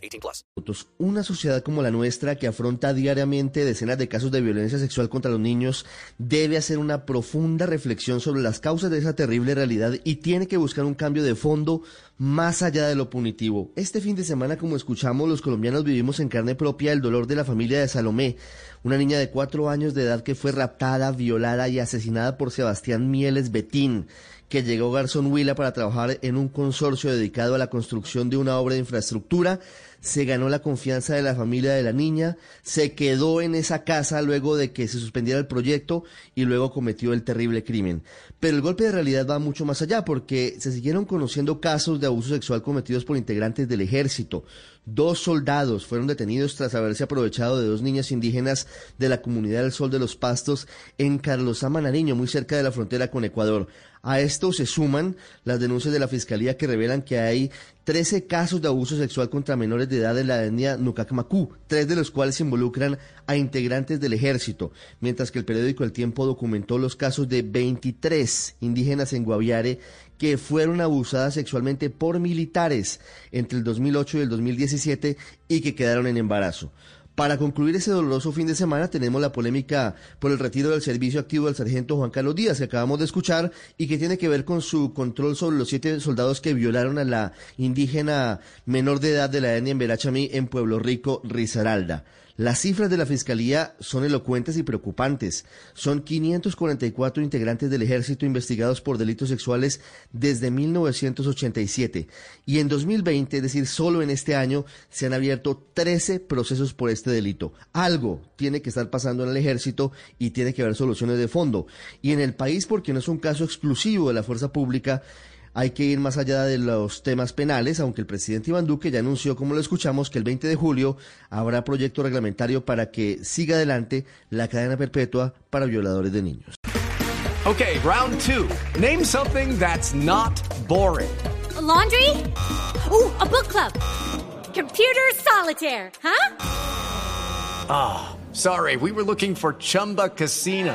18 plus. Una sociedad como la nuestra que afronta diariamente decenas de casos de violencia sexual contra los niños debe hacer una profunda reflexión sobre las causas de esa terrible realidad y tiene que buscar un cambio de fondo más allá de lo punitivo. Este fin de semana, como escuchamos, los colombianos vivimos en carne propia el dolor de la familia de Salomé, una niña de cuatro años de edad que fue raptada, violada y asesinada por Sebastián Mieles Betín, que llegó a Garzón Huila para trabajar en un consorcio dedicado a la construcción de una obra de infraestructura se ganó la confianza de la familia de la niña, se quedó en esa casa luego de que se suspendiera el proyecto y luego cometió el terrible crimen. Pero el golpe de realidad va mucho más allá porque se siguieron conociendo casos de abuso sexual cometidos por integrantes del ejército. Dos soldados fueron detenidos tras haberse aprovechado de dos niñas indígenas de la comunidad del Sol de los Pastos en Carlos Nariño, muy cerca de la frontera con Ecuador. A esto se suman las denuncias de la Fiscalía que revelan que hay 13 casos de abuso sexual contra menores de edad en la etnia Nukakmaku, tres de los cuales involucran a integrantes del ejército, mientras que el periódico El Tiempo documentó los casos de 23 indígenas en Guaviare que fueron abusadas sexualmente por militares entre el 2008 y el 2017 y que quedaron en embarazo. Para concluir ese doloroso fin de semana tenemos la polémica por el retiro del servicio activo del sargento Juan Carlos Díaz que acabamos de escuchar y que tiene que ver con su control sobre los siete soldados que violaron a la indígena menor de edad de la etnia en en Pueblo Rico, Risaralda. Las cifras de la Fiscalía son elocuentes y preocupantes. Son 544 integrantes del ejército investigados por delitos sexuales desde 1987. Y en 2020, es decir, solo en este año, se han abierto 13 procesos por este delito. Algo tiene que estar pasando en el ejército y tiene que haber soluciones de fondo. Y en el país, porque no es un caso exclusivo de la fuerza pública, hay que ir más allá de los temas penales, aunque el presidente Iván Duque ya anunció, como lo escuchamos, que el 20 de julio habrá proyecto reglamentario para que siga adelante la cadena perpetua para violadores de niños. Okay, round two. Name something that's not boring. laundry? Ooh, a book club. Computer solitaire, huh? Ah, sorry, we were looking for Chumba Casino.